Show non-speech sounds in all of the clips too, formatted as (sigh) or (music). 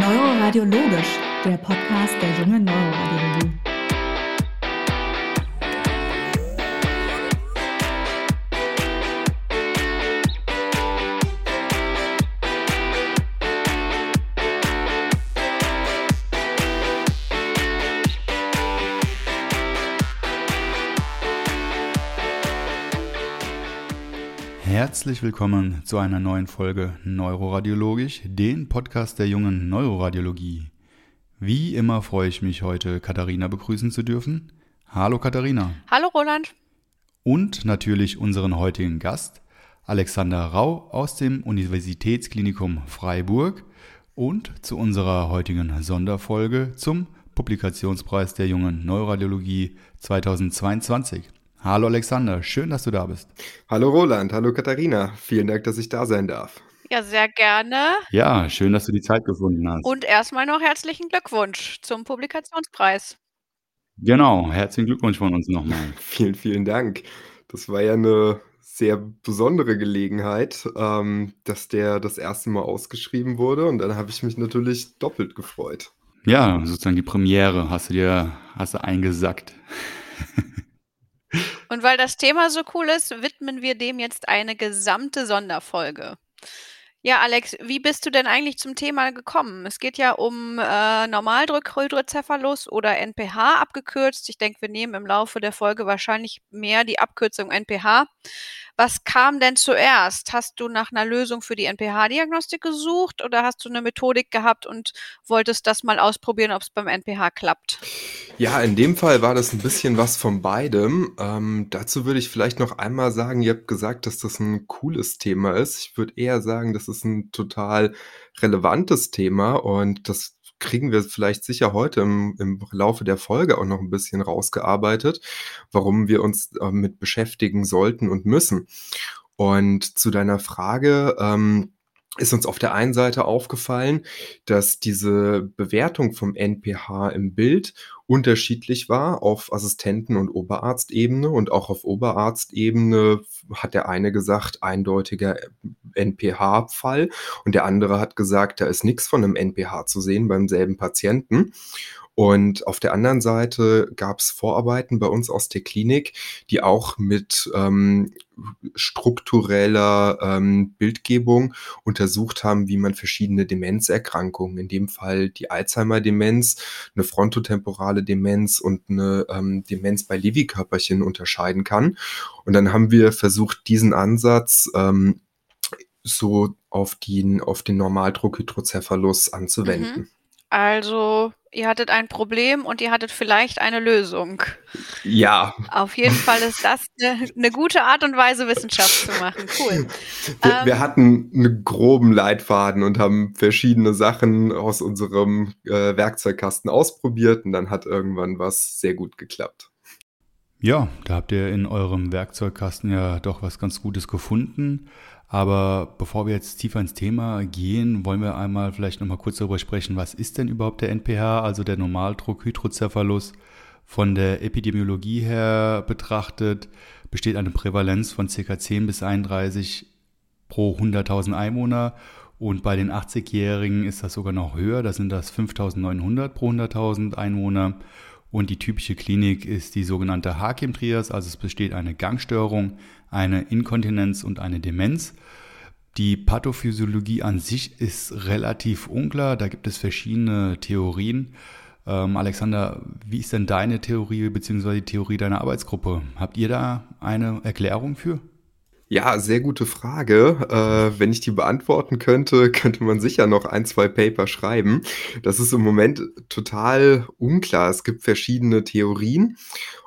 Neuroradiologisch, der Podcast der jungen Neuroradiologie. Herzlich willkommen zu einer neuen Folge Neuroradiologisch, den Podcast der jungen Neuroradiologie. Wie immer freue ich mich heute, Katharina begrüßen zu dürfen. Hallo Katharina. Hallo Roland. Und natürlich unseren heutigen Gast, Alexander Rau aus dem Universitätsklinikum Freiburg und zu unserer heutigen Sonderfolge zum Publikationspreis der jungen Neuroradiologie 2022. Hallo Alexander, schön, dass du da bist. Hallo Roland, hallo Katharina. Vielen Dank, dass ich da sein darf. Ja, sehr gerne. Ja, schön, dass du die Zeit gefunden hast. Und erstmal noch herzlichen Glückwunsch zum Publikationspreis. Genau, herzlichen Glückwunsch von uns nochmal. (laughs) vielen, vielen Dank. Das war ja eine sehr besondere Gelegenheit, ähm, dass der das erste Mal ausgeschrieben wurde und dann habe ich mich natürlich doppelt gefreut. Ja, sozusagen die Premiere hast du dir hast du eingesackt. (laughs) Und weil das Thema so cool ist, widmen wir dem jetzt eine gesamte Sonderfolge. Ja, Alex, wie bist du denn eigentlich zum Thema gekommen? Es geht ja um äh, Normaldrückhydrocephalus oder NPH abgekürzt. Ich denke, wir nehmen im Laufe der Folge wahrscheinlich mehr die Abkürzung NPH. Was kam denn zuerst? Hast du nach einer Lösung für die NPH-Diagnostik gesucht oder hast du eine Methodik gehabt und wolltest das mal ausprobieren, ob es beim NPH klappt? Ja, in dem Fall war das ein bisschen was von beidem. Ähm, dazu würde ich vielleicht noch einmal sagen, ihr habt gesagt, dass das ein cooles Thema ist. Ich würde eher sagen, das ist ein total relevantes Thema und das kriegen wir vielleicht sicher heute im, im Laufe der Folge auch noch ein bisschen rausgearbeitet, warum wir uns äh, mit beschäftigen sollten und müssen. Und zu deiner Frage, ähm, ist uns auf der einen Seite aufgefallen, dass diese Bewertung vom NPH im Bild unterschiedlich war auf Assistenten- und Oberarztebene und auch auf Oberarztebene hat der eine gesagt, eindeutiger NPH-Fall und der andere hat gesagt, da ist nichts von einem NPH zu sehen beim selben Patienten. Und auf der anderen Seite gab es Vorarbeiten bei uns aus der Klinik, die auch mit ähm, struktureller ähm, Bildgebung untersucht haben, wie man verschiedene Demenzerkrankungen, in dem Fall die Alzheimer-Demenz, eine frontotemporale Demenz und eine ähm, Demenz bei Lewy-Körperchen unterscheiden kann. Und dann haben wir versucht, diesen Ansatz ähm, so auf den, auf den Normaldruck-Hydrocephalus anzuwenden. Mhm. Also ihr hattet ein Problem und ihr hattet vielleicht eine Lösung. Ja. Auf jeden Fall ist das eine, eine gute Art und Weise, Wissenschaft zu machen. Cool. Wir, ähm, wir, hatten einen groben Leitfaden und haben verschiedene Sachen aus unserem äh, Werkzeugkasten ausprobiert und dann hat irgendwann was sehr gut geklappt. Ja, da habt ihr in eurem Werkzeugkasten ja doch was ganz Gutes gefunden. Aber bevor wir jetzt tiefer ins Thema gehen, wollen wir einmal vielleicht nochmal kurz darüber sprechen, was ist denn überhaupt der NPH, also der Normaldruck Hydrocephalus? Von der Epidemiologie her betrachtet besteht eine Prävalenz von ca. 10 bis 31 pro 100.000 Einwohner und bei den 80-Jährigen ist das sogar noch höher, da sind das 5.900 pro 100.000 Einwohner. Und die typische Klinik ist die sogenannte Hakim-Trias, also es besteht eine Gangstörung, eine Inkontinenz und eine Demenz. Die Pathophysiologie an sich ist relativ unklar, da gibt es verschiedene Theorien. Ähm, Alexander, wie ist denn deine Theorie bzw. die Theorie deiner Arbeitsgruppe? Habt ihr da eine Erklärung für? Ja, sehr gute Frage. Äh, wenn ich die beantworten könnte, (laughs) könnte man sicher noch ein, zwei Paper schreiben. Das ist im Moment total unklar. Es gibt verschiedene Theorien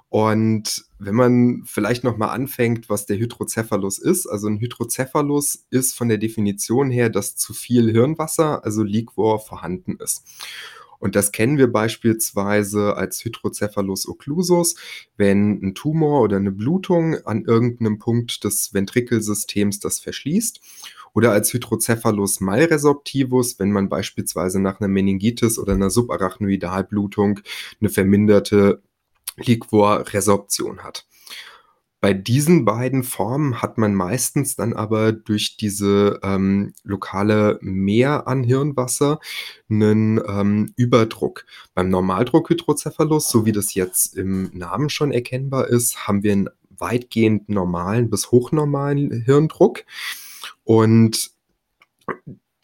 und wenn man vielleicht noch mal anfängt, was der Hydrocephalus ist, also ein Hydrocephalus ist von der Definition her, dass zu viel Hirnwasser, also Liquor, vorhanden ist. Und das kennen wir beispielsweise als Hydrocephalus occlusus, wenn ein Tumor oder eine Blutung an irgendeinem Punkt des Ventrikelsystems das verschließt. Oder als Hydrocephalus malresorptivus, wenn man beispielsweise nach einer Meningitis oder einer Subarachnoidalblutung eine verminderte Liquorresorption hat. Bei diesen beiden Formen hat man meistens dann aber durch diese ähm, lokale Mehr an Hirnwasser einen ähm, Überdruck. Beim Normaldruckhydrocephalus, so wie das jetzt im Namen schon erkennbar ist, haben wir einen weitgehend normalen bis hochnormalen Hirndruck. Und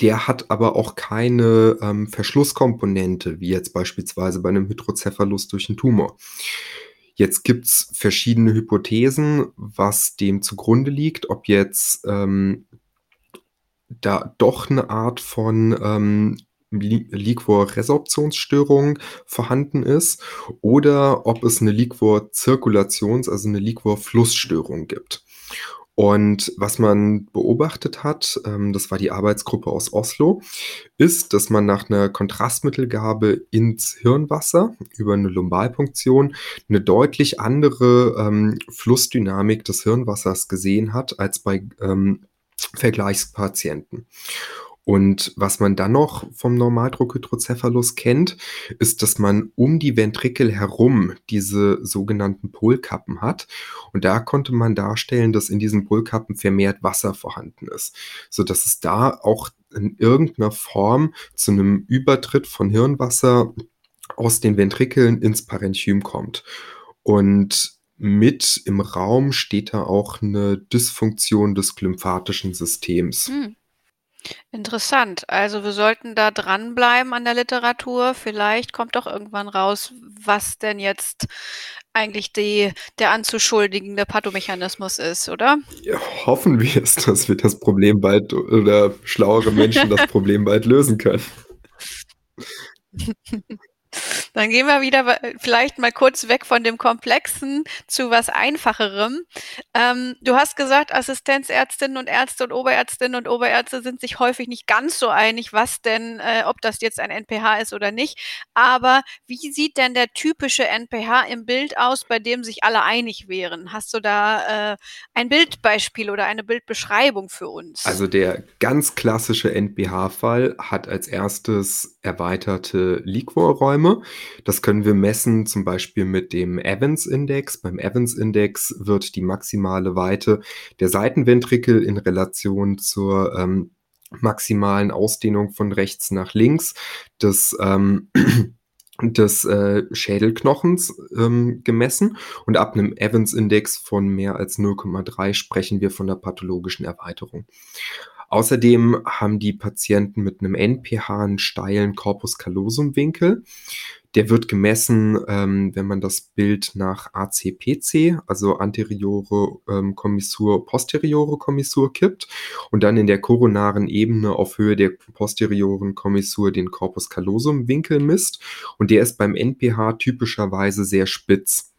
der hat aber auch keine ähm, Verschlusskomponente, wie jetzt beispielsweise bei einem Hydrocephalus durch einen Tumor. Jetzt gibt's verschiedene Hypothesen, was dem zugrunde liegt, ob jetzt ähm, da doch eine Art von ähm, Liquor-Resorptionsstörung vorhanden ist oder ob es eine Liquor-Zirkulations-, also eine Liquor-Flussstörung gibt. Und was man beobachtet hat, ähm, das war die Arbeitsgruppe aus Oslo, ist, dass man nach einer Kontrastmittelgabe ins Hirnwasser über eine Lumbalpunktion eine deutlich andere ähm, Flussdynamik des Hirnwassers gesehen hat als bei ähm, Vergleichspatienten. Und was man dann noch vom Normaldruckhydrocephalus kennt, ist, dass man um die Ventrikel herum diese sogenannten Polkappen hat. Und da konnte man darstellen, dass in diesen Polkappen vermehrt Wasser vorhanden ist, so dass es da auch in irgendeiner Form zu einem Übertritt von Hirnwasser aus den Ventrikeln ins Parenchym kommt. Und mit im Raum steht da auch eine Dysfunktion des glymphatischen Systems. Hm. Interessant. Also wir sollten da dranbleiben an der Literatur. Vielleicht kommt doch irgendwann raus, was denn jetzt eigentlich die, der anzuschuldigende Pathomechanismus ist, oder? Ja, hoffen wir es, dass wir das Problem bald oder schlauere Menschen das (laughs) Problem bald lösen können. (laughs) Dann gehen wir wieder vielleicht mal kurz weg von dem Komplexen zu was Einfacherem. Ähm, du hast gesagt, Assistenzärztinnen und Ärzte und Oberärztinnen und Oberärzte sind sich häufig nicht ganz so einig, was denn, äh, ob das jetzt ein NPH ist oder nicht. Aber wie sieht denn der typische NPH im Bild aus, bei dem sich alle einig wären? Hast du da äh, ein Bildbeispiel oder eine Bildbeschreibung für uns? Also der ganz klassische NPH-Fall hat als erstes erweiterte Liquorräume. Das können wir messen zum Beispiel mit dem Evans-Index. Beim Evans-Index wird die maximale Weite der Seitenventrikel in Relation zur ähm, maximalen Ausdehnung von rechts nach links des ähm, (clears throat) des äh, Schädelknochens ähm, gemessen und ab einem Evans-Index von mehr als 0,3 sprechen wir von der pathologischen Erweiterung. Außerdem haben die Patienten mit einem NPH einen steilen Corpus callosum-Winkel. Der wird gemessen, ähm, wenn man das Bild nach ACPC, also anteriore ähm, Kommissur, posteriore Kommissur kippt und dann in der koronaren Ebene auf Höhe der posterioren Kommissur den Corpus callosum Winkel misst und der ist beim NPH typischerweise sehr spitz.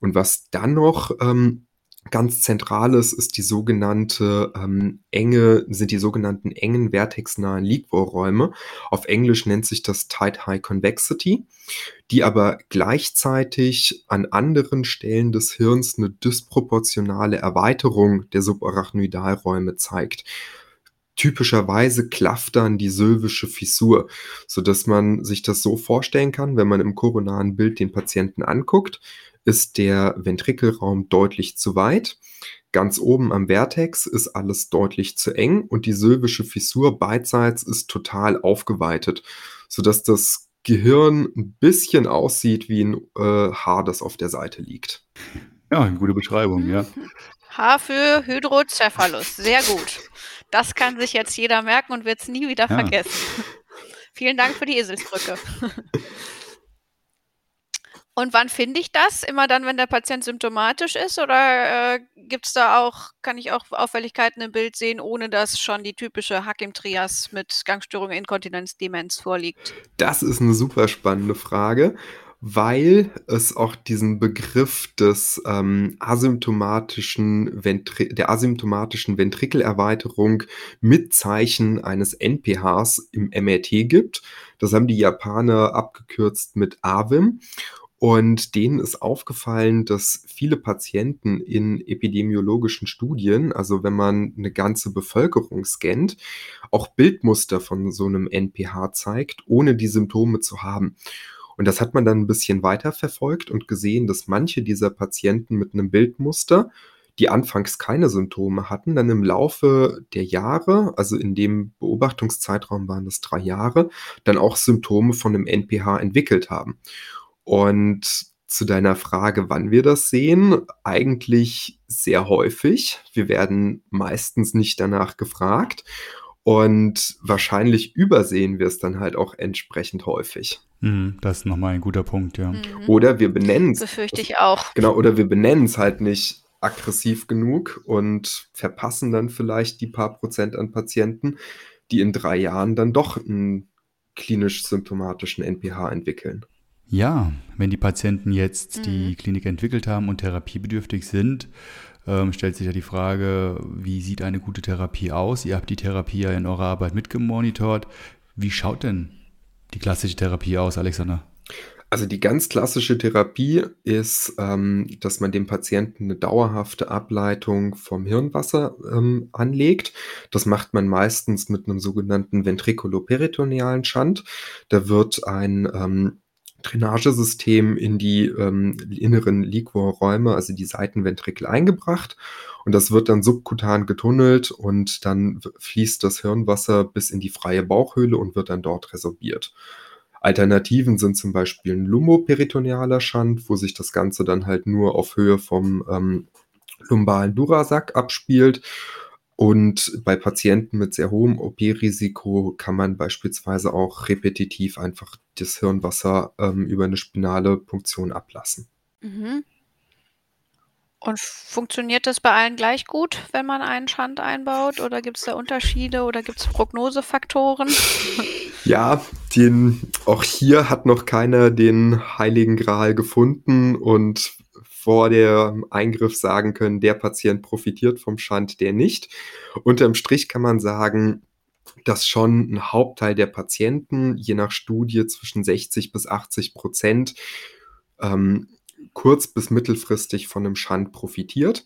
Und was dann noch ähm, ganz zentrales ist die sogenannte ähm, enge, sind die sogenannten engen vertexnahen Liquorräume. Auf Englisch nennt sich das Tight High Convexity, die aber gleichzeitig an anderen Stellen des Hirns eine disproportionale Erweiterung der Subarachnoidalräume zeigt. Typischerweise klafft dann die sylvische Fissur, so dass man sich das so vorstellen kann, wenn man im koronaren Bild den Patienten anguckt, ist der Ventrikelraum deutlich zu weit. Ganz oben am Vertex ist alles deutlich zu eng und die sylvische Fissur beidseits ist total aufgeweitet, sodass das Gehirn ein bisschen aussieht wie ein äh, Haar, das auf der Seite liegt. Ja, eine gute Beschreibung, ja. (laughs) Haar für Hydrocephalus, sehr gut. Das kann sich jetzt jeder merken und wird es nie wieder ja. vergessen. (laughs) Vielen Dank für die Eselsbrücke. (laughs) Und wann finde ich das? Immer dann, wenn der Patient symptomatisch ist? Oder äh, gibt es da auch, kann ich auch Auffälligkeiten im Bild sehen, ohne dass schon die typische Hakim-Trias mit Gangstörung, Inkontinenz, Demenz vorliegt? Das ist eine super spannende Frage, weil es auch diesen Begriff des ähm, asymptomatischen Ventri der asymptomatischen Ventrikelerweiterung mit Zeichen eines NPHs im MRT gibt. Das haben die Japaner abgekürzt mit AVIM. Und denen ist aufgefallen, dass viele Patienten in epidemiologischen Studien, also wenn man eine ganze Bevölkerung scannt, auch Bildmuster von so einem NPH zeigt, ohne die Symptome zu haben. Und das hat man dann ein bisschen weiter verfolgt und gesehen, dass manche dieser Patienten mit einem Bildmuster, die anfangs keine Symptome hatten, dann im Laufe der Jahre, also in dem Beobachtungszeitraum waren das drei Jahre, dann auch Symptome von einem NPH entwickelt haben. Und zu deiner Frage, wann wir das sehen, eigentlich sehr häufig. Wir werden meistens nicht danach gefragt und wahrscheinlich übersehen wir es dann halt auch entsprechend häufig. Mhm, das ist nochmal ein guter Punkt, ja. Mhm. Oder wir benennen es. Befürchte ich auch. Genau, oder wir benennen es halt nicht aggressiv genug und verpassen dann vielleicht die paar Prozent an Patienten, die in drei Jahren dann doch einen klinisch symptomatischen NPH entwickeln. Ja, wenn die Patienten jetzt mhm. die Klinik entwickelt haben und therapiebedürftig sind, ähm, stellt sich ja die Frage, wie sieht eine gute Therapie aus? Ihr habt die Therapie ja in eurer Arbeit mitgemonitort. Wie schaut denn die klassische Therapie aus, Alexander? Also die ganz klassische Therapie ist, ähm, dass man dem Patienten eine dauerhafte Ableitung vom Hirnwasser ähm, anlegt. Das macht man meistens mit einem sogenannten ventrikuloperitonealen Schand. Da wird ein ähm, Drainagesystem in die ähm, inneren Liquorräume, also die Seitenventrikel, eingebracht. Und das wird dann subkutan getunnelt und dann fließt das Hirnwasser bis in die freie Bauchhöhle und wird dann dort resorbiert. Alternativen sind zum Beispiel ein lumboperitonealer Schand, wo sich das Ganze dann halt nur auf Höhe vom ähm, lumbalen Durasack abspielt und bei Patienten mit sehr hohem OP-Risiko kann man beispielsweise auch repetitiv einfach das Hirnwasser ähm, über eine spinale Punktion ablassen. Mhm. Und funktioniert das bei allen gleich gut, wenn man einen Schand einbaut? Oder gibt es da Unterschiede oder gibt es Prognosefaktoren? (laughs) (laughs) Ja, den, auch hier hat noch keiner den heiligen Gral gefunden und vor dem Eingriff sagen können, der Patient profitiert vom Schand, der nicht. Unterm Strich kann man sagen, dass schon ein Hauptteil der Patienten, je nach Studie zwischen 60 bis 80 Prozent, ähm, kurz- bis mittelfristig von einem Schand profitiert.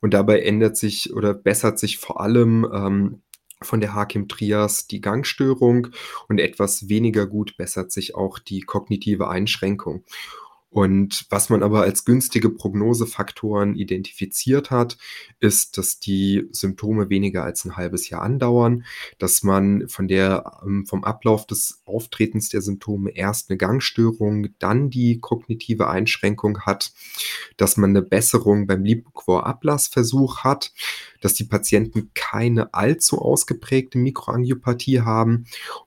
Und dabei ändert sich oder bessert sich vor allem ähm, von der Hakim-Trias die Gangstörung und etwas weniger gut bessert sich auch die kognitive Einschränkung. Und was man aber als günstige Prognosefaktoren identifiziert hat, ist, dass die Symptome weniger als ein halbes Jahr andauern, dass man von der, ähm, vom Ablauf des Auftretens der Symptome erst eine Gangstörung, dann die kognitive Einschränkung hat, dass man eine Besserung beim Lipoquor-Ablassversuch hat, dass die Patienten keine allzu ausgeprägte Mikroangiopathie haben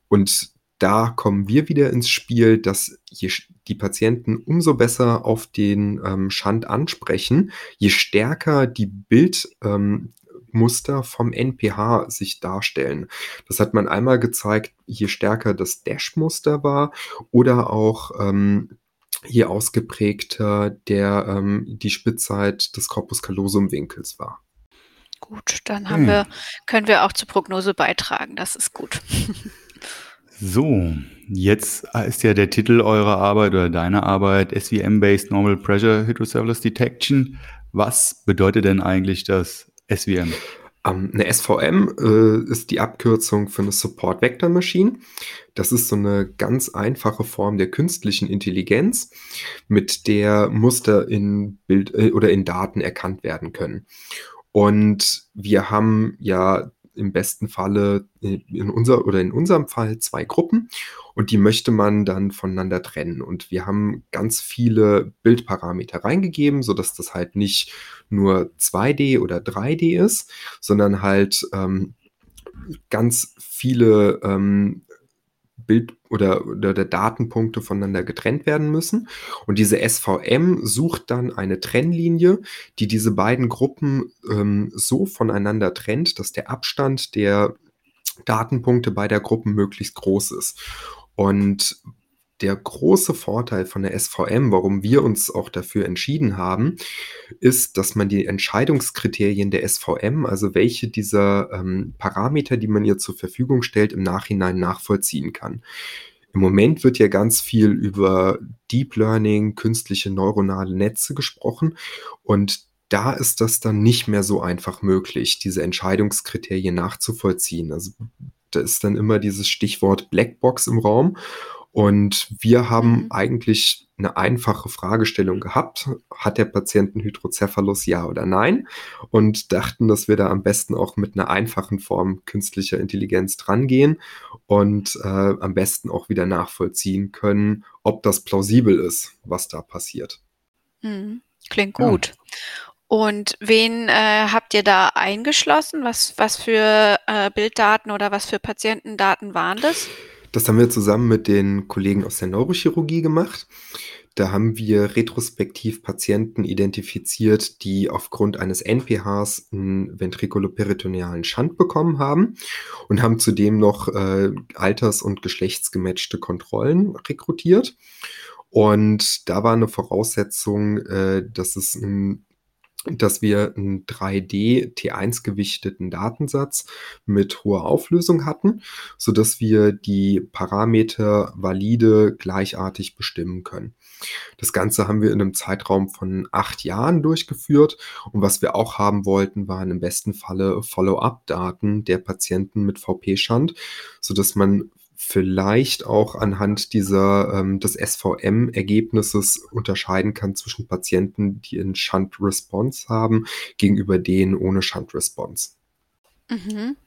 und da kommen wir wieder ins Spiel, dass je die Patienten umso besser auf den ähm, Schand ansprechen, je stärker die Bildmuster ähm, vom NPH sich darstellen. Das hat man einmal gezeigt, je stärker das Dash-Muster war oder auch ähm, je ausgeprägter der, ähm, die Spitzheit des Corpus callosum-Winkels war. Gut, dann haben hm. wir, können wir auch zur Prognose beitragen. Das ist gut. (laughs) So, jetzt ist ja der Titel eurer Arbeit oder deiner Arbeit SVM-Based Normal Pressure Hydrocephalus Detection. Was bedeutet denn eigentlich das SVM? Um, ähm, eine SVM äh, ist die Abkürzung für eine Support Vector Machine. Das ist so eine ganz einfache Form der künstlichen Intelligenz, mit der Muster in Bild äh, oder in Daten erkannt werden können. Und wir haben ja im besten Falle in unser oder in unserem Fall zwei Gruppen und die möchte man dann voneinander trennen. Und wir haben ganz viele Bildparameter reingegeben, sodass das halt nicht nur 2D oder 3D ist, sondern halt ähm, ganz viele ähm, Bild- oder, oder der Datenpunkte voneinander getrennt werden müssen. Und diese SVM sucht dann eine Trennlinie, die diese beiden Gruppen ähm, so voneinander trennt, dass der Abstand der Datenpunkte beider Gruppen möglichst groß ist. Und der große Vorteil von der SVM, warum wir uns auch dafür entschieden haben, ist, dass man die Entscheidungskriterien der SVM, also welche dieser ähm, Parameter, die man ihr zur Verfügung stellt, im Nachhinein nachvollziehen kann. Im Moment wird ja ganz viel über Deep Learning, künstliche neuronale Netze gesprochen und da ist das dann nicht mehr so einfach möglich, diese Entscheidungskriterien nachzuvollziehen. Also da ist dann immer dieses Stichwort Blackbox im Raum Und wir haben Mhm. eigentlich eine einfache Fragestellung gehabt: Hat der Patient 'n Hydrocephalus, ja oder nein? Und dachten, dass wir da am besten auch mit einer einfachen Form künstlicher Intelligenz drangehen und, äh, am besten auch wieder nachvollziehen können, ob das plausibel ist, was da passiert. Mhm. Klingt Ja. gut. Und wen, äh, habt ihr da eingeschlossen? Was was für, äh, Bilddaten oder was für Patientendaten waren das? Das haben wir zusammen mit den Kollegen aus der Neurochirurgie gemacht. Da haben wir retrospektiv Patienten identifiziert, die aufgrund eines NPHs 'n ventrikuloperitonealen Shunt bekommen haben und haben zudem noch, äh, alters und geschlechtsgematchte Kontrollen rekrutiert. Und da war eine Voraussetzung, äh, dass es 'n dass wir 'n 3D T1 gewichteten Datensatz mit hoher Auflösung hatten, sodass wir die Parameter valide gleichartig bestimmen können. Das Ganze haben wir in einem Zeitraum von 8 Jahren durchgeführt und was wir auch haben wollten, waren im besten Falle Follow-up-Daten der Patienten mit VP-Shunt, sodass man vielleicht auch anhand dieser ähm, des SVM-Ergebnisses unterscheiden kann zwischen Patienten, die 'n Shunt-Response haben, gegenüber denen ohne Shunt-Response. Mhm.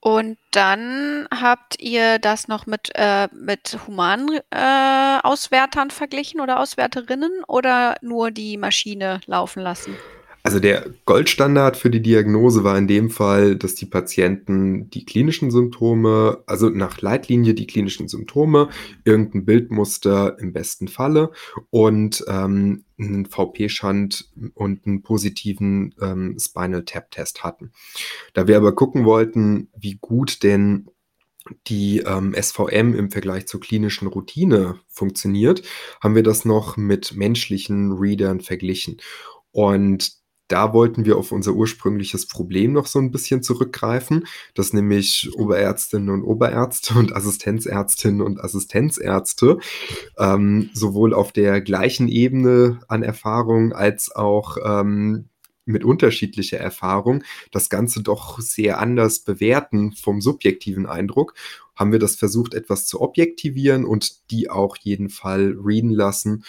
Und dann habt ihr das noch mit, äh mit humanen, äh, Auswertern verglichen oder Auswerterinnen oder nur die Maschine laufen lassen? Also, der Goldstandard für die Diagnose war in dem Fall, dass die Patienten die klinischen Symptome also, nach Leitlinie die klinischen Symptome, irgend 'n Bildmuster im besten Falle und, ähm, 'nen VP-Shunt und 'n positiven, ähm, Spinal Tap Test hatten. Da wir aber gucken wollten, wie gut denn die, ähm, SVM im Vergleich zur klinischen Routine funktioniert, haben wir das noch mit menschlichen Readern verglichen. Und da wollten wir auf unser ursprüngliches Problem noch so 'n bisschen zurückgreifen, dass nämlich Oberärztinnen und Oberärzte und Assistenzärztinnen und Assistenzärzte, ähm, sowohl auf der gleichen Ebene an Erfahrung als auch, ähm, mit unterschiedlicher Erfahrung das Ganze doch sehr anders bewerten vom subjektiven Eindruck. Haben wir das versucht, etwas zu objektivieren und die auch jeden Fall readen lassen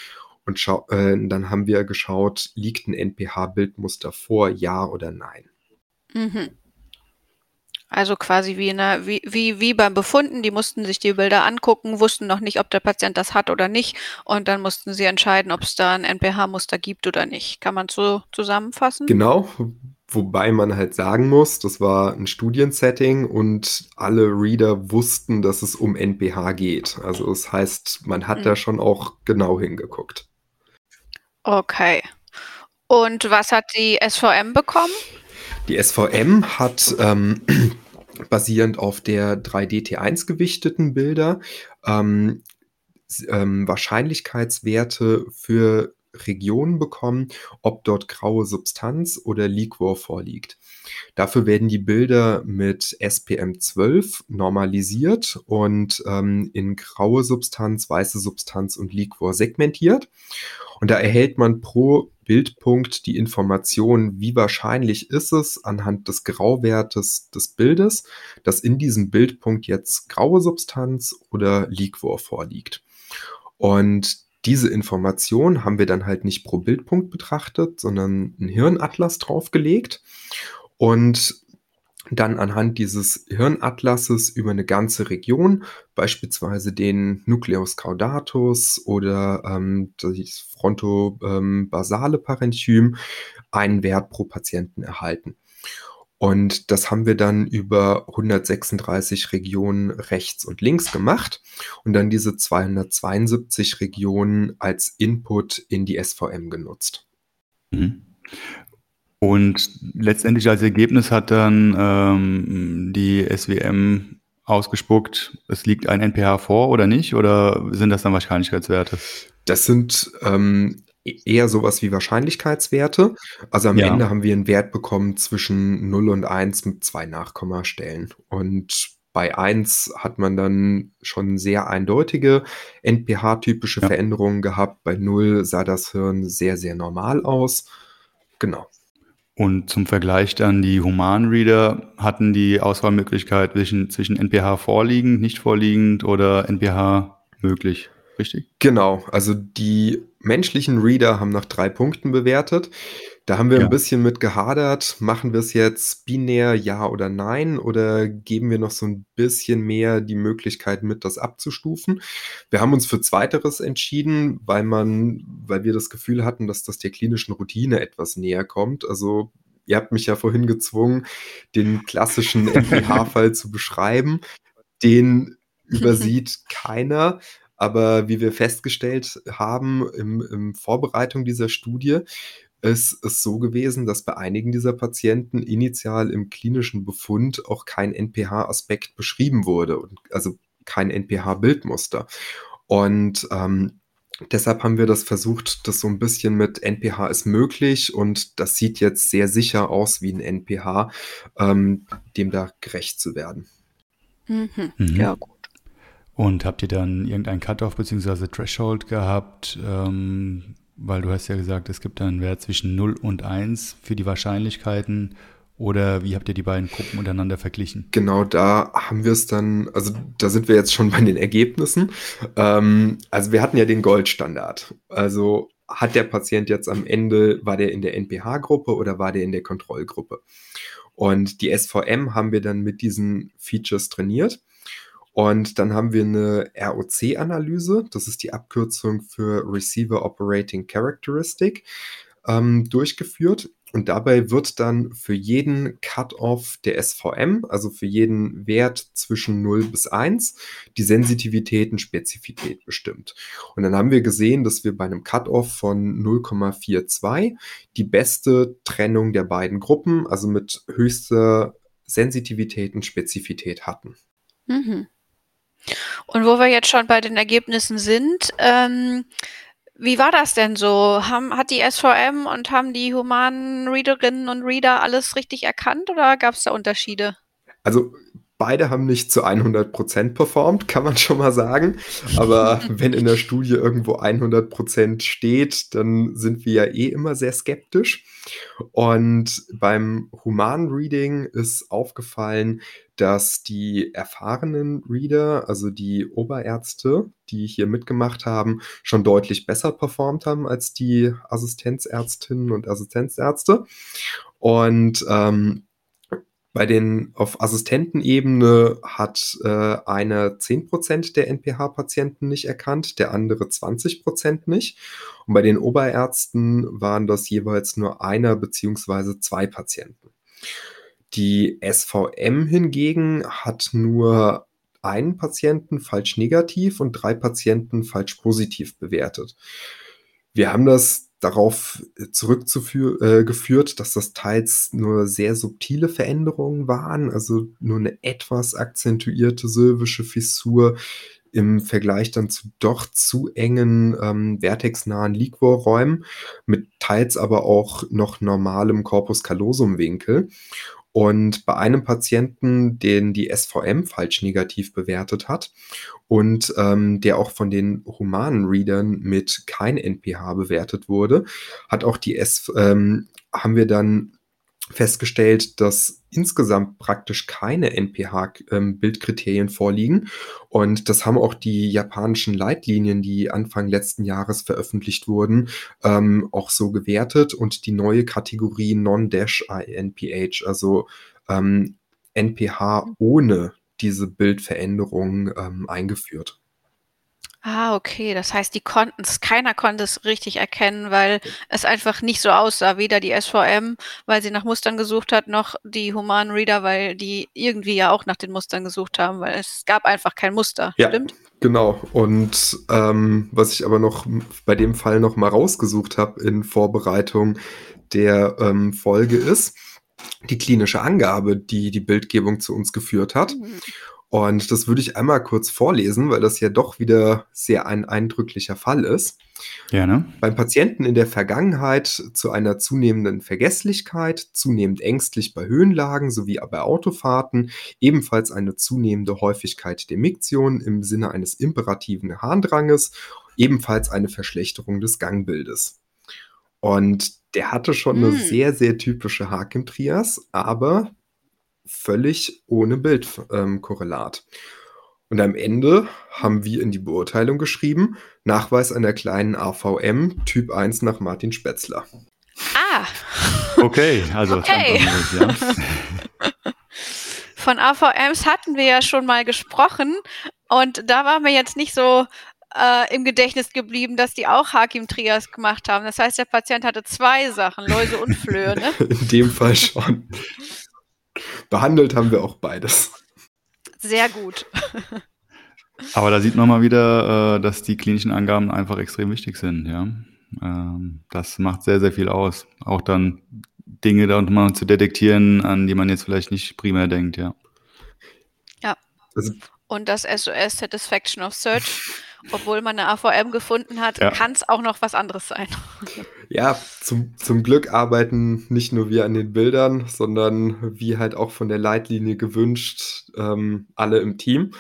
und schau äh, dann haben wir geschaut, liegt 'n NPH-Bildmuster vor, ja oder nein? Mhm. Also, quasi wie in 'ner wie wie wie beim Befunden, die mussten sich die Bilder angucken, wussten noch nicht, ob der Patient das hat oder nicht und dann mussten sie entscheiden, ob's da 'n NPH-Muster gibt oder nicht. Kann man's so zusammenfassen? Genau, wobei man halt sagen muss, das war 'n Studiensetting und alle Reader wussten, dass es um NPH geht. Also, das heißt, man hat da Mhm. schon auch genau hingeguckt. Okay. Und was hat die SVM bekommen? Die SVM hat, ähm, (clears throat) basierend auf der 3D T1 gewichteten Bilder, ähm, ähm, Wahrscheinlichkeitswerte für Regionen bekommen, ob dort graue Substanz oder Liquor vorliegt. Dafür werden die Bilder mit SPM-12 normalisiert und, ähm, in graue Substanz, weiße Substanz und Liquor segmentiert. Und da erhält man pro Bildpunkt die Information, wie wahrscheinlich ist es anhand des Grauwertes des Bildes, dass in diesem Bildpunkt jetzt graue Substanz oder Liquor vorliegt. Und diese Information haben wir dann halt nicht pro Bildpunkt betrachtet, sondern 'n Hirnatlas draufgelegt und dann anhand dieses Hirnatlases über 'ne ganze Region, beispielsweise den Nucleus caudatus oder, ähm, das fronto ähm, Parenchym, einen Wert pro Patienten erhalten. Und das haben wir dann über 136 Regionen rechts und links gemacht und dann diese 272 Regionen als Input in die SVM genutzt. Mhm. Und letztendlich als Ergebnis hat dann, ähm, die SWM ausgespuckt, es liegt ein NPH vor oder nicht? Oder sind das dann Wahrscheinlichkeitswerte? Das sind, ähm, e eher so was wie Wahrscheinlichkeitswerte. Also, am Ja. Ende haben wir 'n Wert bekommen zwischen 0 und 1 mit 2 Nachkommastellen. Und bei 1 hat man dann schon sehr eindeutige NPH-typische Ja. Veränderungen gehabt. Bei 0 sah das Hirn sehr, sehr normal aus. Genau. Und zum Vergleich dann die Humanreader hatten die Auswahlmöglichkeit zwischen, zwischen NPH vorliegend, nicht vorliegend oder NPH möglich, richtig? Genau, also die menschlichen Reader haben nach drei Punkten bewertet. Da haben wir Ja. ein bisschen mit gehadert. Machen wir es jetzt binär ja oder nein oder geben wir noch so ein bisschen mehr die Möglichkeit mit, das abzustufen? Wir haben uns für Zweiteres entschieden, weil man weil wir das Gefühl hatten, dass das der klinischen Routine etwas näher kommt. Also, ihr habt mich ja vorhin gezwungen, den klassischen NPH-Fall (laughs) zu beschreiben. Den übersieht (laughs) keiner, aber wie wir festgestellt haben im im Vorbereitung dieser Studie, ist es so gewesen, dass bei einigen dieser Patienten initial im klinischen Befund auch kein NPH-Aspekt beschrieben wurde und also kein NPH-Bildmuster. Und, ähm, deshalb haben wir das versucht, das so ein bisschen mit NPH ist möglich und das sieht jetzt sehr sicher aus wie ein NPH, ähm, dem da gerecht zu werden. Mhm. Mhm. Ja, gut. Und habt ihr dann irgendein Cutoff bzw. Threshold gehabt? Ähm, weil du hast ja gesagt, es gibt einen Wert zwischen 0 und 1 für die Wahrscheinlichkeiten. Oder wie habt ihr die beiden Gruppen untereinander verglichen? Genau, da haben wir es dann, also da sind wir jetzt schon bei den Ergebnissen. Ähm, also wir hatten ja den Goldstandard. Also hat der Patient jetzt am Ende, war der in der NPH-Gruppe oder war der in der Kontrollgruppe? Und die SVM haben wir dann mit diesen Features trainiert. Und dann haben wir eine ROC-Analyse, das ist die Abkürzung für Receiver Operating Characteristic, ähm, durchgeführt. Und dabei wird dann für jeden Cut-off der SVM, also für jeden Wert zwischen 0 bis 1, die Sensitivitätenspezifität bestimmt. Und dann haben wir gesehen, dass wir bei einem Cut-off von 0,42 die beste Trennung der beiden Gruppen, also mit höchster Sensitivitätenspezifität hatten. Mhm. Und wo wir jetzt schon bei den Ergebnissen sind, ähm, wie war das denn so? Haben, hat die SVM und haben die humanen Readerinnen und Reader alles richtig erkannt oder gab es da Unterschiede? Also beide haben nicht zu 100% performt, kann man schon mal sagen. Aber (laughs) wenn in der Studie irgendwo 100% steht, dann sind wir ja eh immer sehr skeptisch. Und beim humanen Reading ist aufgefallen, dass die erfahrenen Reader, also die Oberärzte, die hier mitgemacht haben, schon deutlich besser performt haben als die Assistenzärztinnen und Assistenzärzte. Und ähm, bei den auf Assistentenebene hat äh, einer 10% der NPH-Patienten nicht erkannt, der andere 20% nicht. Und bei den Oberärzten waren das jeweils nur einer beziehungsweise zwei Patienten. Die SVM hingegen hat nur einen Patienten falsch negativ und drei Patienten falsch positiv bewertet. Wir haben das darauf zurückgeführt, äh, dass das teils nur sehr subtile Veränderungen waren, also nur eine etwas akzentuierte sylvische Fissur im Vergleich dann zu doch zu engen ähm, vertexnahen Liquorräumen mit teils aber auch noch normalem Corpus callosum Winkel. Und bei einem Patienten, den die SVM falsch negativ bewertet hat und ähm, der auch von den humanen Readern mit kein NPH bewertet wurde, hat auch die S, ähm, haben wir dann festgestellt, dass insgesamt praktisch keine NPH-Bildkriterien ähm, vorliegen. Und das haben auch die japanischen Leitlinien, die Anfang letzten Jahres veröffentlicht wurden, ähm, auch so gewertet und die neue Kategorie Non-NPH, also ähm, NPH ohne diese Bildveränderung ähm, eingeführt. Ah, okay. Das heißt, die konnten es, keiner konnte es richtig erkennen, weil es einfach nicht so aussah. Weder die SVM, weil sie nach Mustern gesucht hat, noch die humanen Reader, weil die irgendwie ja auch nach den Mustern gesucht haben, weil es gab einfach kein Muster. Ja, Stimmt? Genau. Und ähm, was ich aber noch bei dem Fall noch mal rausgesucht habe in Vorbereitung der ähm, Folge ist die klinische Angabe, die die Bildgebung zu uns geführt hat. Mhm. Und das würde ich einmal kurz vorlesen, weil das ja doch wieder sehr ein eindrücklicher Fall ist. Gerne. Beim Patienten in der Vergangenheit zu einer zunehmenden Vergesslichkeit, zunehmend ängstlich bei Höhenlagen sowie bei Autofahrten, ebenfalls eine zunehmende Häufigkeit der Miktion im Sinne eines imperativen Harndranges, ebenfalls eine Verschlechterung des Gangbildes. Und der hatte schon eine Hm. sehr, sehr typische Hakim-Trias, aber völlig ohne Bildkorrelat. Und am Ende haben wir in die Beurteilung geschrieben, Nachweis einer kleinen AVM, Typ 1 nach Martin Spätzler. Ah, Okay, also Okay. nicht, ja. (laughs) von AVMs hatten wir ja schon mal gesprochen und da war mir jetzt nicht so äh, im Gedächtnis geblieben, dass die auch Hakim-Trias gemacht haben. Das heißt, der Patient hatte zwei Sachen, Läuse und Flöhe, ne? (laughs) In dem Fall schon. Behandelt haben wir auch beides. Sehr gut. Aber da sieht man mal wieder, äh, dass die klinischen Angaben einfach extrem wichtig sind, ja. Ähm, das macht sehr, sehr viel aus. Auch dann Dinge da mal zu detektieren, an die man jetzt vielleicht nicht primär denkt, ja. Also, Und das SOS Satisfaction of Search, obwohl man eine AVM gefunden hat, Ja. kann es auch noch was anderes sein. (laughs) ja, zum, zum Glück arbeiten nicht nur wir an den Bildern, sondern wie halt auch von der Leitlinie gewünscht, ähm, alle im Team.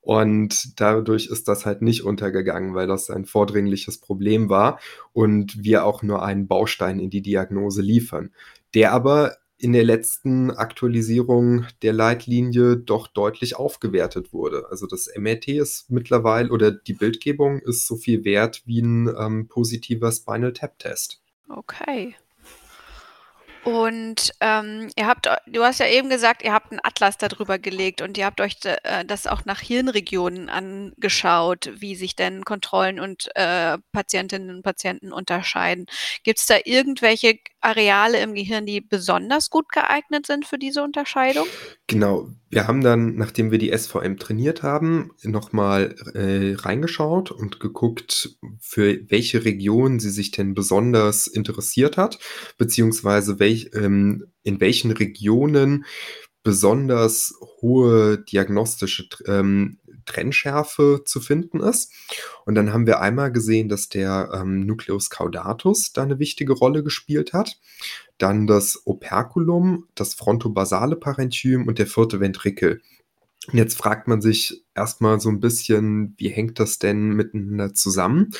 Und dadurch ist das halt nicht untergegangen, weil das ein vordringliches Problem war und wir auch nur einen Baustein in die Diagnose liefern, der aber in der letzten Aktualisierung der Leitlinie doch deutlich aufgewertet wurde. Also das MRT ist mittlerweile oder die Bildgebung ist so viel wert wie ein ähm, positiver Spinal Tap Test. Okay. Und ähm, ihr habt, du hast ja eben gesagt, ihr habt einen Atlas darüber gelegt und ihr habt euch äh, das auch nach Hirnregionen angeschaut, wie sich denn Kontrollen und äh, Patientinnen und Patienten unterscheiden. Gibt es da irgendwelche Areale im Gehirn, die besonders gut geeignet sind für diese Unterscheidung? Genau, wir haben dann, nachdem wir die SVM trainiert haben, nochmal äh, reingeschaut und geguckt, für welche Region sie sich denn besonders interessiert hat, beziehungsweise welch, ähm, in welchen Regionen besonders hohe diagnostische ähm, Trennschärfe zu finden ist. Und dann haben wir einmal gesehen, dass der ähm, Nucleus caudatus da eine wichtige Rolle gespielt hat. Dann das Operculum, das frontobasale Parenchym und der vierte Ventrikel. Und jetzt fragt man sich erstmal so ein bisschen, wie hängt das denn miteinander zusammen?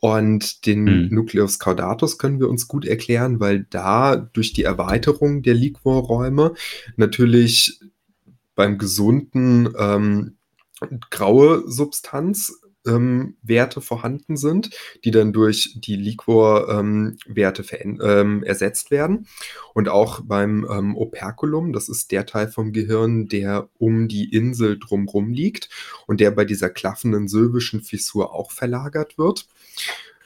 Und den Hm. Nucleus caudatus können wir uns gut erklären, weil da durch die Erweiterung der Liquorräume natürlich beim gesunden ähm, graue Substanz Werte vorhanden sind, die dann durch die Liquor-Werte veränd- ähm, ersetzt werden. Und auch beim ähm, Operculum, das ist der Teil vom Gehirn, der um die Insel drumrum liegt und der bei dieser klaffenden sylvischen Fissur auch verlagert wird.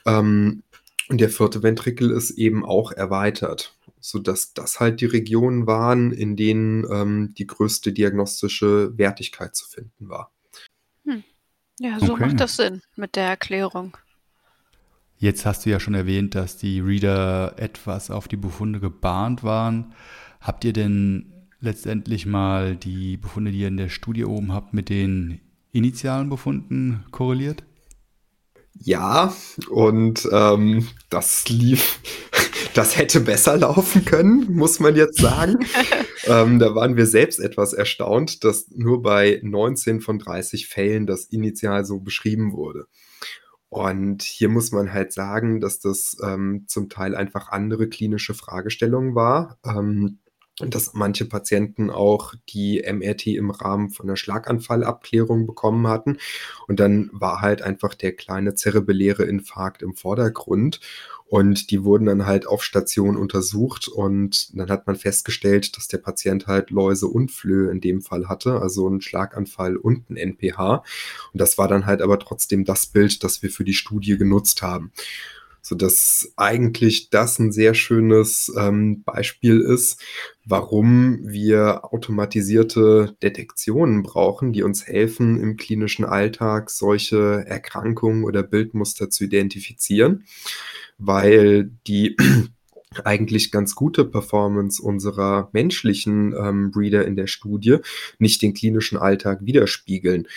Ähm, und der vierte Ventrikel ist eben auch erweitert, sodass das halt die Regionen waren, in denen ähm, die größte diagnostische Wertigkeit zu finden war. Ja, so Okay. macht das Sinn mit der Erklärung. Jetzt hast du ja schon erwähnt, dass die Reader etwas auf die Befunde gebahnt waren. Habt ihr denn letztendlich mal die Befunde, die ihr in der Studie oben habt, mit den initialen Befunden korreliert? Ja, und ähm, das lief, (laughs) das hätte besser laufen können, muss man jetzt sagen. (laughs) ähm, da waren wir selbst etwas erstaunt, dass nur bei 19 von 30 Fällen das initial so beschrieben wurde. Und hier muss man halt sagen, dass das ähm, zum Teil einfach andere klinische Fragestellungen war. Ähm, dass manche Patienten auch die MRT im Rahmen von einer Schlaganfallabklärung bekommen hatten. Und dann war halt einfach der kleine zerebelläre Infarkt im Vordergrund. Und die wurden dann halt auf Station untersucht und dann hat man festgestellt, dass der Patient halt Läuse und Flöhe in dem Fall hatte, also einen Schlaganfall und ein NPH. Und das war dann halt aber trotzdem das Bild, das wir für die Studie genutzt haben. Sodass eigentlich das ein sehr schönes ähm, Beispiel ist, warum wir automatisierte Detektionen brauchen, die uns helfen, im klinischen Alltag solche Erkrankungen oder Bildmuster zu identifizieren, weil die (clears throat) eigentlich ganz gute Performance unserer menschlichen ähm, Breeder in der Studie nicht den klinischen Alltag widerspiegeln.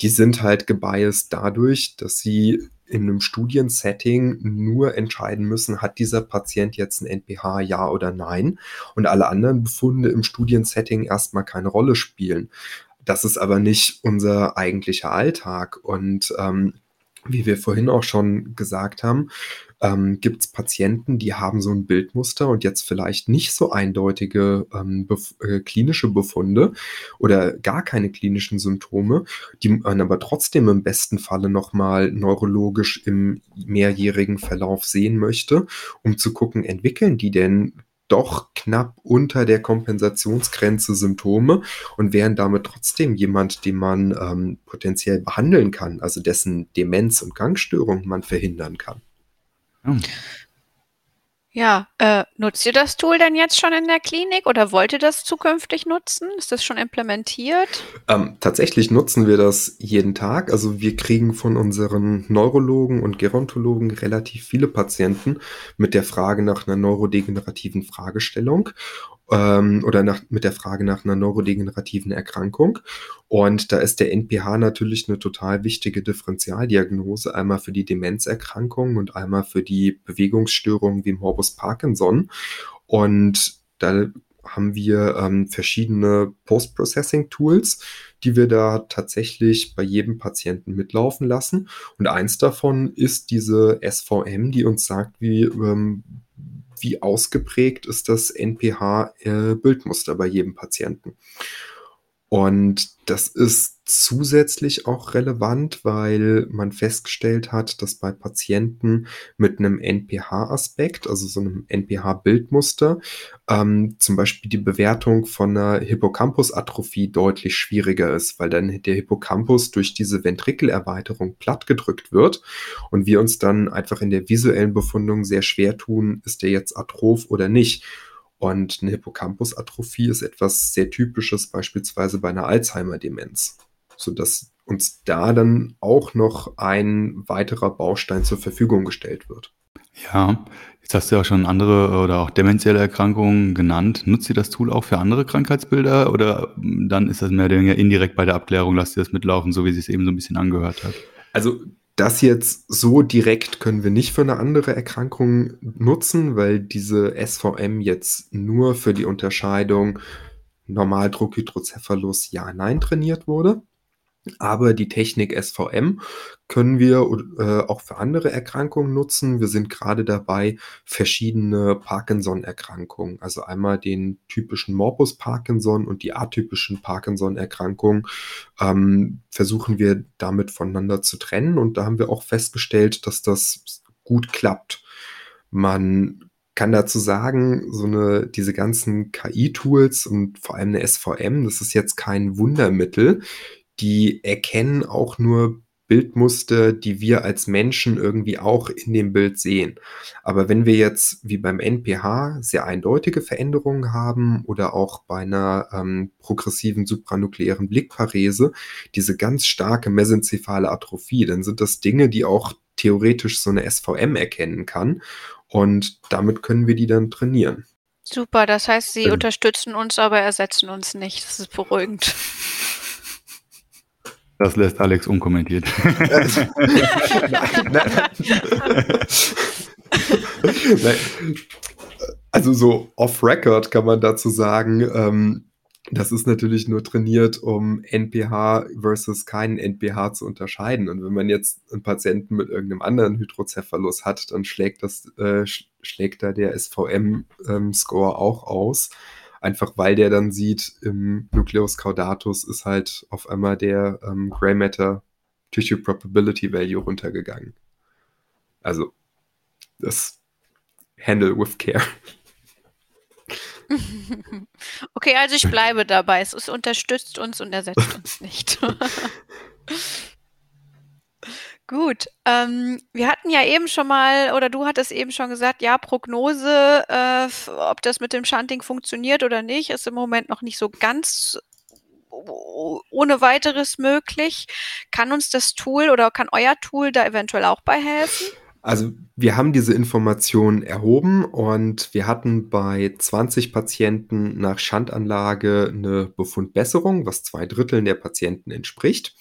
Die sind halt gebiased dadurch, dass sie in einem Studiensetting nur entscheiden müssen, hat dieser Patient jetzt ein NPH, ja oder nein, und alle anderen Befunde im Studiensetting erstmal keine Rolle spielen. Das ist aber nicht unser eigentlicher Alltag und ähm, wie wir vorhin auch schon gesagt haben, ähm, gibt es Patienten, die haben so ein Bildmuster und jetzt vielleicht nicht so eindeutige ähm, bef äh, klinische Befunde oder gar keine klinischen Symptome, die man aber trotzdem im besten Falle nochmal neurologisch im mehrjährigen Verlauf sehen möchte, um zu gucken, entwickeln die denn doch knapp unter der Kompensationsgrenze Symptome und wären damit trotzdem jemand, den man ähm, potenziell behandeln kann, also dessen Demenz und Gangstörung man verhindern kann. Hm. Ja, äh, nutzt ihr das Tool denn jetzt schon in der Klinik oder wollt ihr das zukünftig nutzen? Ist das schon implementiert? Ähm, tatsächlich nutzen wir das jeden Tag. Also wir kriegen von unseren Neurologen und Gerontologen relativ viele Patienten mit der Frage nach einer neurodegenerativen Fragestellung ähm, oder nach, mit der Frage nach einer neurodegenerativen Erkrankung. Und da ist der NPH natürlich eine total wichtige Differentialdiagnose, einmal für die Demenzerkrankung und einmal für die Bewegungsstörungen wie Morbus Parkinson. Und da haben wir ähm, verschiedene Post-Processing-Tools, die wir da tatsächlich bei jedem Patienten mitlaufen lassen. Und eins davon ist diese SVM, die uns sagt, wie, ähm, wie ausgeprägt ist das NPH-Bildmuster äh, bei jedem Patienten. Und das ist zusätzlich auch relevant, weil man festgestellt hat, dass bei Patienten mit einem NPH-Aspekt, also so einem NPH-Bildmuster, ähm, zum Beispiel die Bewertung von einer Hippocampus-Atrophie deutlich schwieriger ist, weil dann der Hippocampus durch diese Ventrikelerweiterung plattgedrückt wird und wir uns dann einfach in der visuellen Befundung sehr schwer tun, ist der jetzt atroph oder nicht. Und eine Hippocampus-Atrophie ist etwas sehr Typisches, beispielsweise bei einer Alzheimer-Demenz, sodass uns da dann auch noch ein weiterer Baustein zur Verfügung gestellt wird. Ja, jetzt hast du ja auch schon andere oder auch demenzielle Erkrankungen genannt. Nutzt ihr das Tool auch für andere Krankheitsbilder oder dann ist das mehr oder weniger indirekt bei der Abklärung, lasst ihr das mitlaufen, so wie es sich eben so ein bisschen angehört hat? Also das jetzt so direkt können wir nicht für eine andere Erkrankung nutzen, weil diese SVM jetzt nur für die Unterscheidung Normaldruckhydrocephalus ja-nein trainiert wurde. Aber die Technik SVM können wir äh, auch für andere Erkrankungen nutzen. Wir sind gerade dabei, verschiedene Parkinson-Erkrankungen, also einmal den typischen Morbus Parkinson und die atypischen Parkinson-Erkrankungen, ähm, versuchen wir damit voneinander zu trennen. Und da haben wir auch festgestellt, dass das gut klappt. Man kann dazu sagen, so eine, diese ganzen KI-Tools und vor allem eine SVM, das ist jetzt kein Wundermittel die erkennen auch nur Bildmuster, die wir als Menschen irgendwie auch in dem Bild sehen. Aber wenn wir jetzt wie beim NPH sehr eindeutige Veränderungen haben oder auch bei einer ähm, progressiven supranuklearen Blickparese diese ganz starke mesencephale Atrophie, dann sind das Dinge, die auch theoretisch so eine SVM erkennen kann. Und damit können wir die dann trainieren. Super, das heißt, Sie ähm. unterstützen uns, aber ersetzen uns nicht. Das ist beruhigend. Das lässt Alex unkommentiert. (laughs) (laughs) also so off-Record kann man dazu sagen, ähm, das ist natürlich nur trainiert, um NPH versus keinen NPH zu unterscheiden. Und wenn man jetzt einen Patienten mit irgendeinem anderen Hydrocephalus hat, dann schlägt das, äh, schlägt da der SVM-Score ähm, auch aus. Einfach weil der dann sieht, im Nucleus caudatus ist halt auf einmal der ähm, Gray Matter Tissue Probability Value runtergegangen. Also, das Handle with care. (laughs) Okay, also ich bleibe dabei. Es unterstützt uns und ersetzt uns nicht. (laughs) (laughs) Gut, ähm, wir hatten ja eben schon mal, oder du hattest eben schon gesagt, ja, Prognose, äh, ob das mit dem Shunting funktioniert oder nicht, ist im Moment noch nicht so ganz ohne weiteres möglich. Kann uns das Tool oder kann euer Tool da eventuell auch bei helfen? Also wir haben diese Informationen erhoben und wir hatten bei 20 Patienten nach Schandanlage eine Befundbesserung, was zwei Dritteln der Patienten entspricht.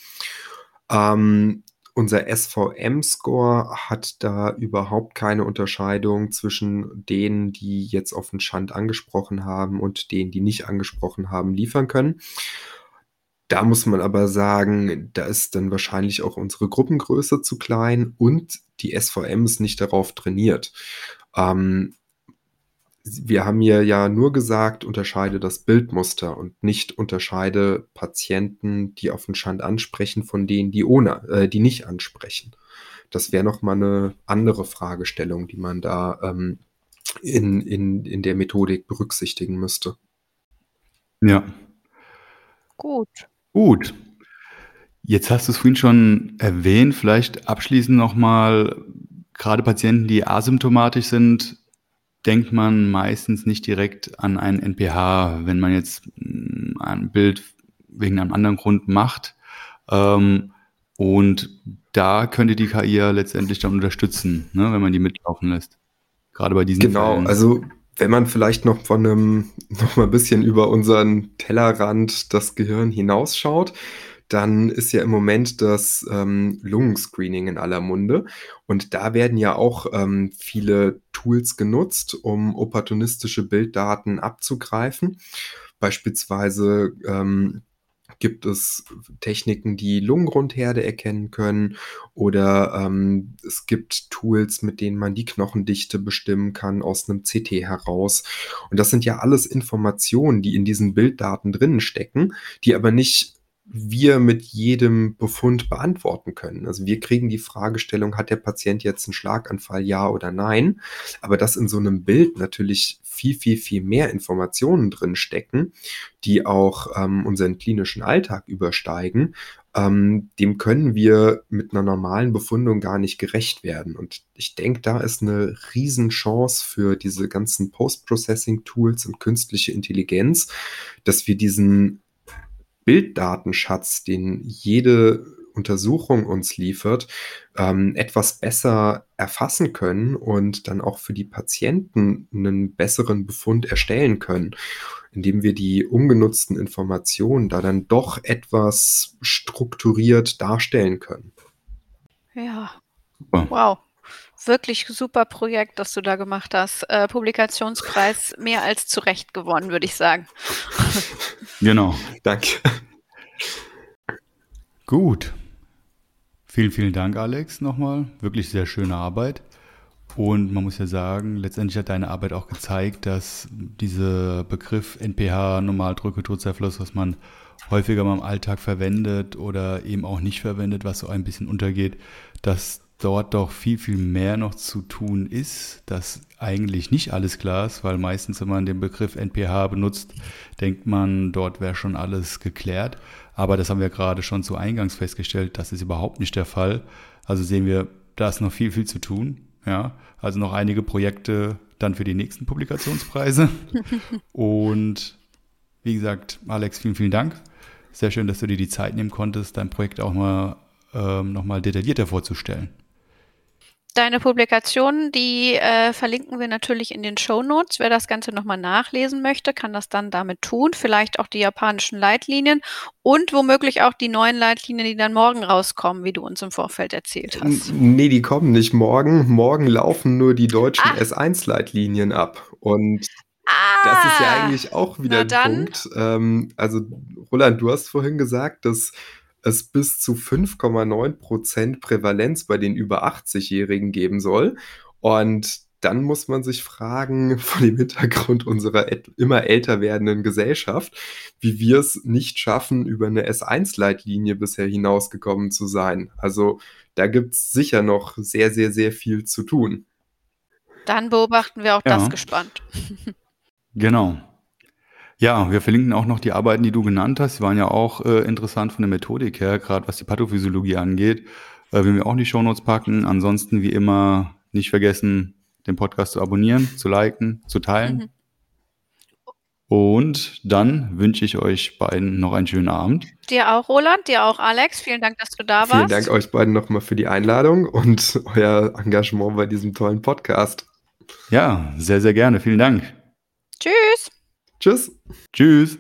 Ähm, unser SVM-Score hat da überhaupt keine Unterscheidung zwischen denen, die jetzt auf den Schand angesprochen haben und denen, die nicht angesprochen haben, liefern können. Da muss man aber sagen, da ist dann wahrscheinlich auch unsere Gruppengröße zu klein und die SVM ist nicht darauf trainiert. Ähm, wir haben hier ja nur gesagt, unterscheide das Bildmuster und nicht unterscheide Patienten, die auf den Schand ansprechen, von denen, die ohne, äh, die nicht ansprechen. Das wäre nochmal eine andere Fragestellung, die man da ähm, in, in, in der Methodik berücksichtigen müsste. Ja. Gut. Gut. Jetzt hast du es vorhin schon erwähnt, vielleicht abschließend nochmal, gerade Patienten, die asymptomatisch sind, denkt man meistens nicht direkt an ein NPH, wenn man jetzt mm, ein Bild wegen einem anderen Grund macht. Ähm, und da könnte die KI ja letztendlich dann unterstützen, ne, wenn man die mitlaufen lässt. Gerade bei diesen Genau, Fällen. also wenn man vielleicht noch von einem, noch mal ein bisschen über unseren Tellerrand das Gehirn hinausschaut, dann ist ja im Moment das ähm, Lungenscreening in aller Munde. Und da werden ja auch ähm, viele Tools genutzt, um opportunistische Bilddaten abzugreifen. Beispielsweise ähm, gibt es Techniken, die Lungengrundherde erkennen können oder ähm, es gibt Tools, mit denen man die Knochendichte bestimmen kann aus einem CT heraus. Und das sind ja alles Informationen, die in diesen Bilddaten drinnen stecken, die aber nicht wir mit jedem Befund beantworten können. Also wir kriegen die Fragestellung, hat der Patient jetzt einen Schlaganfall, ja oder nein? Aber dass in so einem Bild natürlich viel, viel, viel mehr Informationen drin stecken, die auch ähm, unseren klinischen Alltag übersteigen, ähm, dem können wir mit einer normalen Befundung gar nicht gerecht werden. Und ich denke, da ist eine Riesenchance für diese ganzen Post-Processing-Tools und künstliche Intelligenz, dass wir diesen Bilddatenschatz, den jede Untersuchung uns liefert, ähm, etwas besser erfassen können und dann auch für die Patienten einen besseren Befund erstellen können, indem wir die ungenutzten Informationen da dann doch etwas strukturiert darstellen können. Ja. Super. Wow. Wirklich super Projekt, das du da gemacht hast. Äh, Publikationspreis mehr als zu Recht gewonnen, würde ich sagen. (laughs) Genau. Danke. Gut. Vielen, vielen Dank, Alex, nochmal. Wirklich sehr schöne Arbeit. Und man muss ja sagen, letztendlich hat deine Arbeit auch gezeigt, dass dieser Begriff NPH, Normaldrücke-Todcephalus, was man häufiger mal im Alltag verwendet oder eben auch nicht verwendet, was so ein bisschen untergeht, dass dort doch viel, viel mehr noch zu tun ist, dass eigentlich nicht alles klar ist, weil meistens, wenn man den Begriff NPH benutzt, denkt man, dort wäre schon alles geklärt. Aber das haben wir gerade schon zu Eingangs festgestellt, das ist überhaupt nicht der Fall. Also sehen wir, da ist noch viel, viel zu tun. Ja, also noch einige Projekte dann für die nächsten Publikationspreise. (laughs) Und wie gesagt, Alex, vielen, vielen Dank. Sehr schön, dass du dir die Zeit nehmen konntest, dein Projekt auch mal ähm, nochmal detaillierter vorzustellen. Deine Publikationen, die äh, verlinken wir natürlich in den Show Notes. Wer das Ganze nochmal nachlesen möchte, kann das dann damit tun. Vielleicht auch die japanischen Leitlinien und womöglich auch die neuen Leitlinien, die dann morgen rauskommen, wie du uns im Vorfeld erzählt hast. Nee, die kommen nicht morgen. Morgen laufen nur die deutschen Ah. S1-Leitlinien ab. Und Ah, das ist ja eigentlich auch wieder ein. Punkt. Ähm, also, Roland, du hast vorhin gesagt, dass es bis zu 5,9% Prävalenz bei den über 80-Jährigen geben soll. Und dann muss man sich fragen, (laughs) vor dem Hintergrund unserer immer älter werdenden Gesellschaft, wie wir es nicht schaffen, über eine S1-Leitlinie bisher hinausgekommen zu sein. Also da gibt es sicher noch sehr, sehr, sehr viel zu tun. Dann beobachten wir auch Ja. das gespannt. (laughs) (laughs) Genau. Ja, wir verlinken auch noch die Arbeiten, die du genannt hast. Die waren ja auch äh, interessant von der Methodik her, gerade was die Pathophysiologie angeht. Äh, werden wir auch in die Shownotes packen. Ansonsten, wie immer, nicht vergessen, den Podcast zu abonnieren, zu liken, zu teilen. Mhm. Und dann wünsche ich euch beiden noch einen schönen Abend. Dir auch, Roland, dir auch, Alex. Vielen Dank, dass du da Vielen warst. Dank euch beiden nochmal für die Einladung und (laughs) euer Engagement bei diesem tollen Podcast. Ja, sehr, sehr gerne. Vielen Dank. Tschüss. Tschüss. Tschüss.